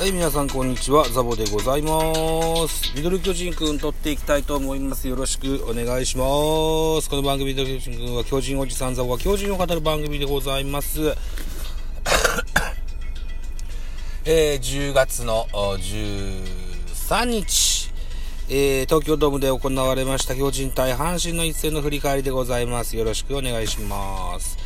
はい、皆さんこんにちは。ザボでございます。ミドル巨人くん撮っていきたいと思います。よろしくお願いします。この番組ミドル巨人くんは巨人おじさんザボが巨人を語る番組でございます。えー、10月の13日、えー、東京ドームで行われました巨人対阪神の一戦の振り返りでございます。よろしくお願いします。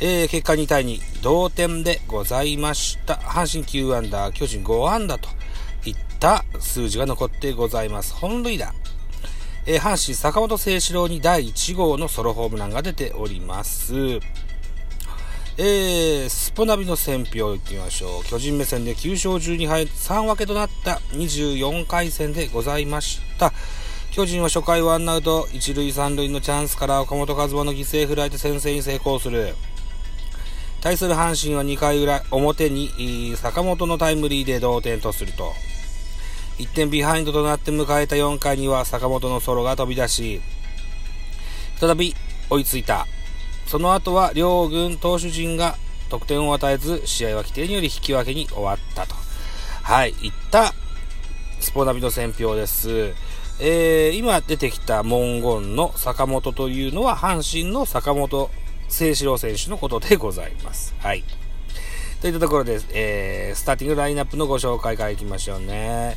えー、結果2対2、同点でございました。阪神9アンダー、巨人5アンダーといった数字が残ってございます。本塁打。えー、阪神坂本誠志郎に第1号のソロホームランが出ております。えー、スポナビの選評いってみましょう。巨人目線で9勝12敗3分けとなった24回戦でございました。巨人は初回ワンアウト1塁3塁のチャンスから岡本和真の犠牲フライで先制に成功する。対する阪神は2回裏表に坂本のタイムリーで同点とすると。1点ビハインドとなって迎えた4回には坂本のソロが飛び出し再び追いついた。その後は両軍投手陣が得点を与えず試合は規定により引き分けに終わったと。はいいったスポナビの選評です。えー、今出てきた文言の坂本というのは阪神の坂本聖志郎選手のことでございます。はい。といったところで、えー、スターティングラインナップのご紹介からいきましょうね。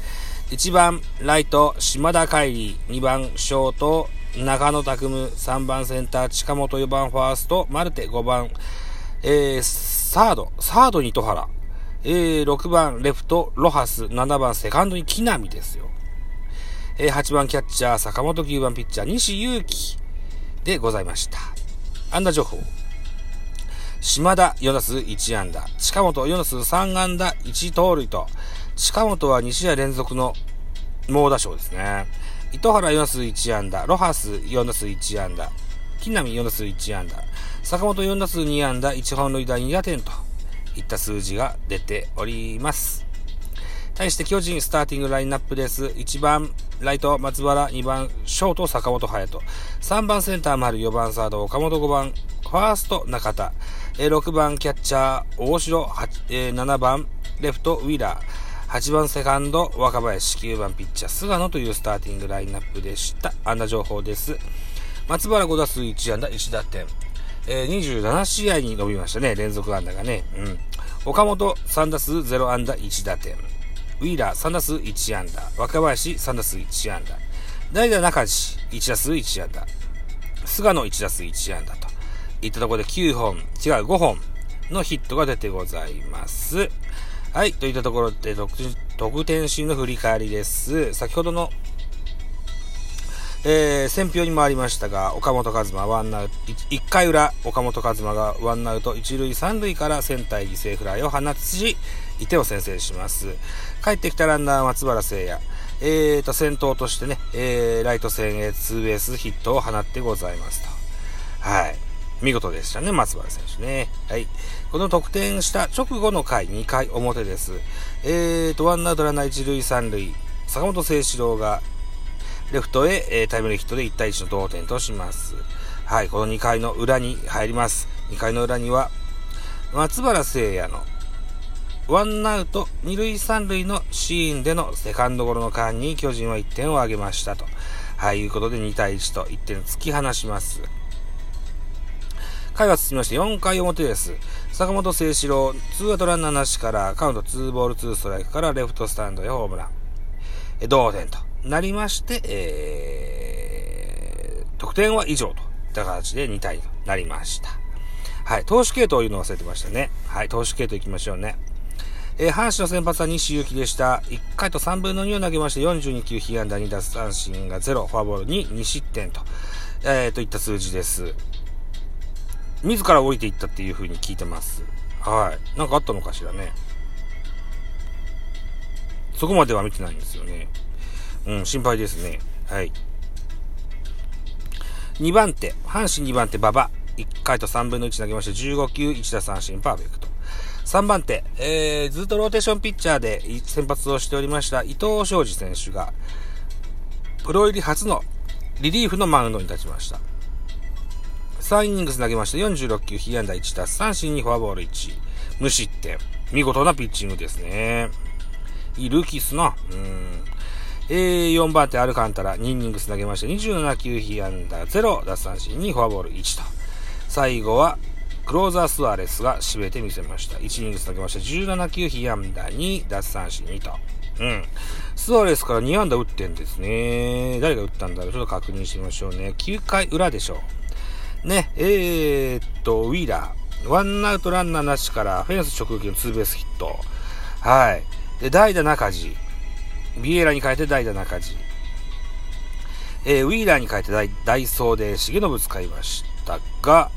1番、ライト、島田海里。2番、ショート、中野拓夢。3番、センター、近本。4番、ファースト、マルテ。5番、えー、サード、サードに糸原。えー、6番、レフト、ロハス。7番、セカンドに木浪ですよ。えー、8番、キャッチャー、坂本。9番、ピッチャー、西勇輝でございました。安打情報。島田4打数1安打。近本4打数3安打1盗塁と、近本は2試合連続の猛打賞ですね。糸原4打数1安打。ロハス4打数1安打。木浪4打数1安打。坂本4打数2安打。1本塁打2打点といった数字が出ております。対して巨人スターティングラインナップです。1番ライト松原、2番ショート坂本隼人、3番センター丸、4番サード岡本、5番ファースト中田、6番キャッチャー大城、7番レフトウィーラー、8番セカンド若林、9番ピッチャー菅野というスターティングラインナップでした。安打情報です。松原5打数1安打1打点。えー、27試合に伸びましたね。連続安打がね。うん。岡本3打数0安打1打点。ウィーラー3打数1安打。若林3打数1安打。代打中地1打数1安打。菅野1打数1安打と。いったところで9本、違う5本のヒットが出てございます。はい。といったところで得点シーンの振り返りです。先ほどのえー、選評に回りましたが、岡本和真ワンアウト、1回裏、岡本和真がワンアウト、1塁3塁からセンター犠牲フライを放ち、1点を先制します。帰ってきたランナー松原聖也。えーと、先頭としてね、えー、ライト線へツーベースヒットを放ってございますと。はい。見事でしたね、松原選手ね。はい。この得点した直後の回、2回表です。えーと、ワンアウトランナー1塁3塁、坂本誠志郎がレフトへ、えー、タイムリーヒットで1対1の同点とします。はい、この2回の裏に入ります。2回の裏には、松原聖也のワンアウト2塁3塁のシーンでのセカンドゴロの間に巨人は1点を挙げましたと。はい、いうことで2対1と1点突き放します。回は進みまして4回表です。坂本誠志郎、ツーアウトランナーなしからカウント2ボール2ストライクからレフトスタンドへホームラン。え同点と。なりまして、えー、得点は以上といった形で2対となりました。はい、投手系統を言うの忘れてましたね。はい、投手系統行きましょうね。えー、阪神の先発は西勇輝でした。1回と3分の2を投げまして、42球、被安打2奪三振が0、フォアボールに2失点と、えー、といった数字です。自ら降りていったっていう風に聞いてます。はい。なんかあったのかしらね。そこまでは見てないんですよね。うん、心配ですね。はい。2番手、阪神2番手、馬場。1回と3分の1投げまして、15球、1打三振、パーフェクト。3番手、えー、ずっとローテーションピッチャーで先発をしておりました伊藤昌司選手が、プロ入り初のリリーフのマウンドに立ちました。3イニングス投げまして46球、被安打1打三振にフォアボール1、無失点。見事なピッチングですね。いいルーキーっすな。うん。えー、4番手アルカンタラ、2イニングス投げまして、27球被安打0、奪三振にフォアボール1と。最後は、クローザースアレスが締めてみせました。1イニングス投げまして、17球被安打2、奪三振2と。うん。スアレスから2安打打ってんですね。誰が打ったんだろう？ちょっと確認してみましょうね。9回裏でしょう。ね、えー、っと、ウィーラー。ワンアウトランナーなしからフェンス直撃のツーベースヒット。はい。で、代打中地。ビエラに変えて代打中地。えー、ウィーラーに変えてダイソーで重信使いましたが、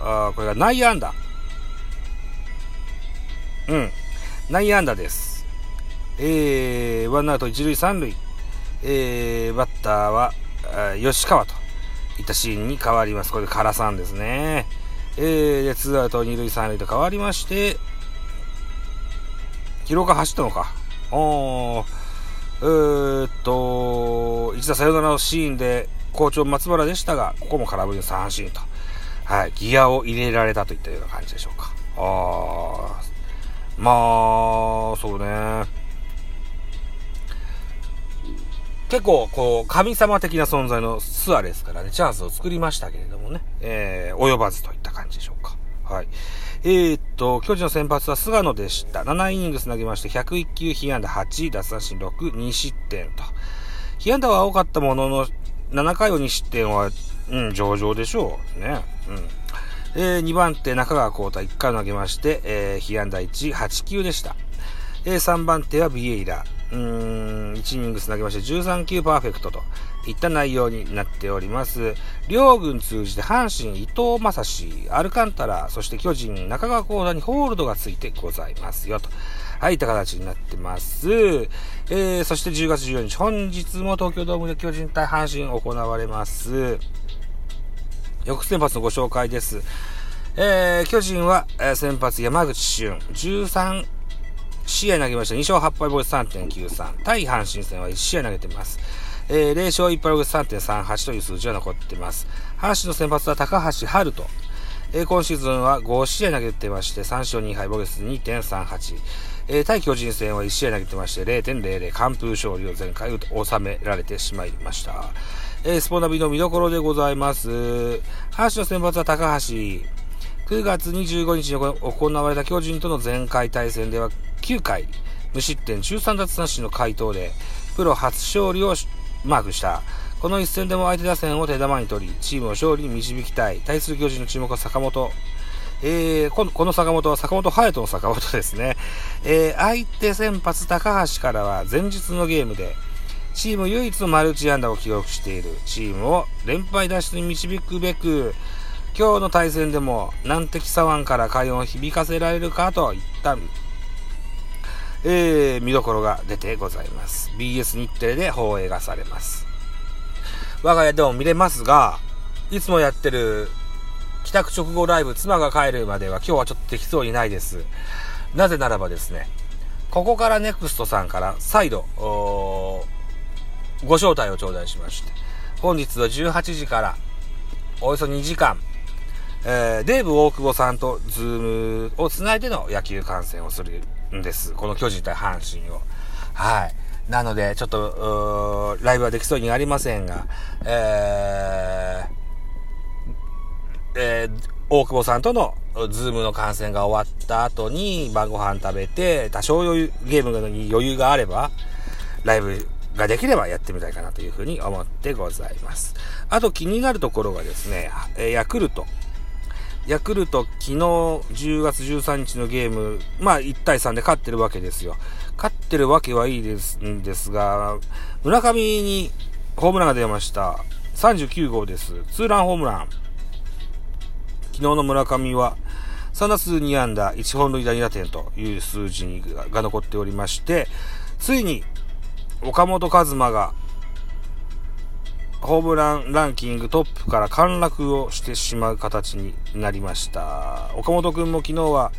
あこれが内野安打。うん。内野安打です。えー、ワンアウト一塁三塁、えー、バッターは、吉川といったシーンに変わります。これ唐さんですね。えー、で、ツーアウト二塁三塁と変わりまして、広岡走ったのか。おー、えー、っと、一打サヨナラのシーンで、好調松原でしたが、ここも空振りの三振と。はい、ギアを入れられたといったような感じでしょうか。あー、まあ、そうね。結構、こう、神様的な存在のスアレスからね、チャンスを作りましたけれどもね、えー、及ばずといった感じでしょうか。はい。えー、っと、巨人の先発は菅野でした。7イニングス投げまして、101球、被安打8、奪三振6、2失点と。被安打は多かったものの、7回を2失点は、うん、上々でしょう。ね。うん。えー、2番手、中川幸太1回投げまして、えー、被安打1、8球でした。えー、3番手はビエイラ。うん、1イニングス投げまして13球パーフェクトといった内容になっております。両軍通じて阪神、伊藤正史、アルカンタラ、そして巨人、中川幸田にホールドがついてございますよと。はい、いった形になってます。えー、そして10月14日、本日も東京ドームで巨人対阪神行われます。翌先発のご紹介です。えー、巨人は、えー、先発山口俊、13試合投げました。2勝8敗ボイス3.93。対阪神戦は1試合投げてます。えー、0勝1敗ボイス3.38という数字が残ってます。阪神の先発は高橋春人。えー、今シーズンは5試合投げてまして、3勝2敗ボイス2.38。えー、対巨人戦は1試合投げてまして、0.00完封勝利を前回収められてしまいました。えー、スポナビの見どころでございます。阪神の先発は高橋。9月25日に行われた巨人との前回対戦では9回、無失点13奪三振の回答で、プロ初勝利をマークした。この一戦でも相手打線を手玉に取り、チームを勝利に導きたい。対する巨人の注目は坂本。えー、このこの坂本は坂本隼人の坂本ですね。えー、相手先発高橋からは前日のゲームで、チーム唯一のマルチ安打を記録しているチームを連敗脱出に導くべく、今日の対戦でも難敵左腕から快音を響かせられるかといったえー、見どころが出てございます。BS 日テレで放映がされます。我が家でも見れますが、いつもやってる帰宅直後ライブ、妻が帰るまでは今日はちょっとできそうにないです。なぜならばですね、ここからネクストさんから再度、ご招待を頂戴しまして、本日は18時からおよそ2時間、えー、デーブ大久保さんとズームをつないでの野球観戦をするんです。この巨人対阪神を。はい。なので、ちょっと、ライブはできそうにありませんが、えー、えー、大久保さんとのズームの観戦が終わった後に晩ご飯食べて、多少余裕、ゲームに余裕があれば、ライブができればやってみたいかなというふうに思ってございます。あと気になるところがですね、えヤクルト。ヤクルト昨日10月13日のゲーム、まあ1対3で勝ってるわけですよ。勝ってるわけはいいですんですが、村上にホームランが出ました。39号です。ツーランホームラン。昨日の村上は3打数2安打1本塁打2打点という数字が残っておりまして、ついに岡本和真がホームランランキングトップから陥落をしてしまう形になりました。岡本くんも昨日は、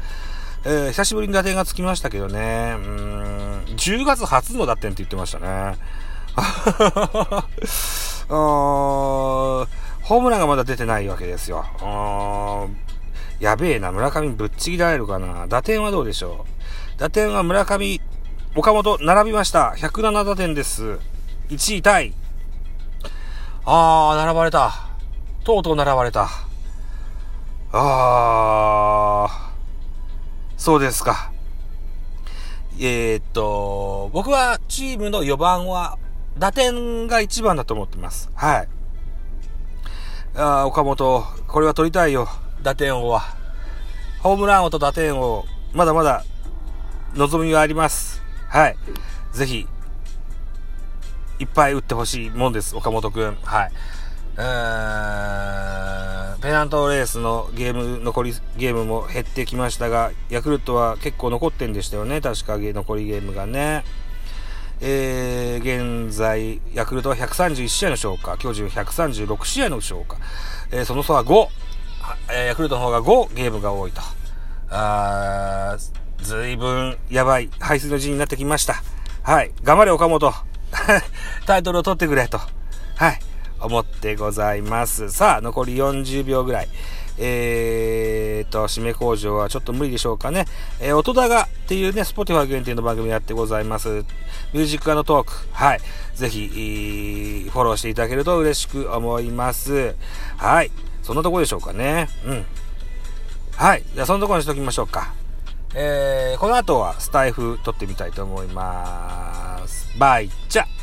えー、久しぶりに打点がつきましたけどね、うん、10月初の打点って言ってましたね。あーホームランがまだ出てないわけですよ。やべえな、村上ぶっちぎられるかな。打点はどうでしょう。打点は村上、岡本並びました。107打点です。1位タイ。あー、並ばれた。とうとう並ばれた。あー、そうですか。えー、っと、僕はチームの4番は、打点が1番だと思ってます。はい。あ岡本、これは取りたいよ。打点王は。ホームラン王と打点王、まだまだ望みはあります。はい。ぜひ、いっぱい打ってほしいもんです、岡本くん。はい。うー、ペナントレースのゲーム、残りゲームも減ってきましたが、ヤクルトは結構残ってんでしたよね、確か残りゲームがね。えー、現在、ヤクルトは131試合の消化、巨人136試合の消化、えー、その差は5、えー、ヤクルトの方が5ゲームが多いと。あー、ずいぶんやばい排水の字になってきました。はい。頑張れ岡本。タイトルを取ってくれと。はい。思ってございます。さあ、残り40秒ぐらい。えーと、締め工場はちょっと無理でしょうかね。えー、音高っていうね、スポティファイ限定の番組やってございます。 Music Talk。はい。ぜひ、フォローしていただけると嬉しく思います。はい。そんなとこでしょうかね。うん。はい。じゃあ、そのとこにしときましょうか。えー、この後はスタエフ撮ってみたいと思います。バイチャ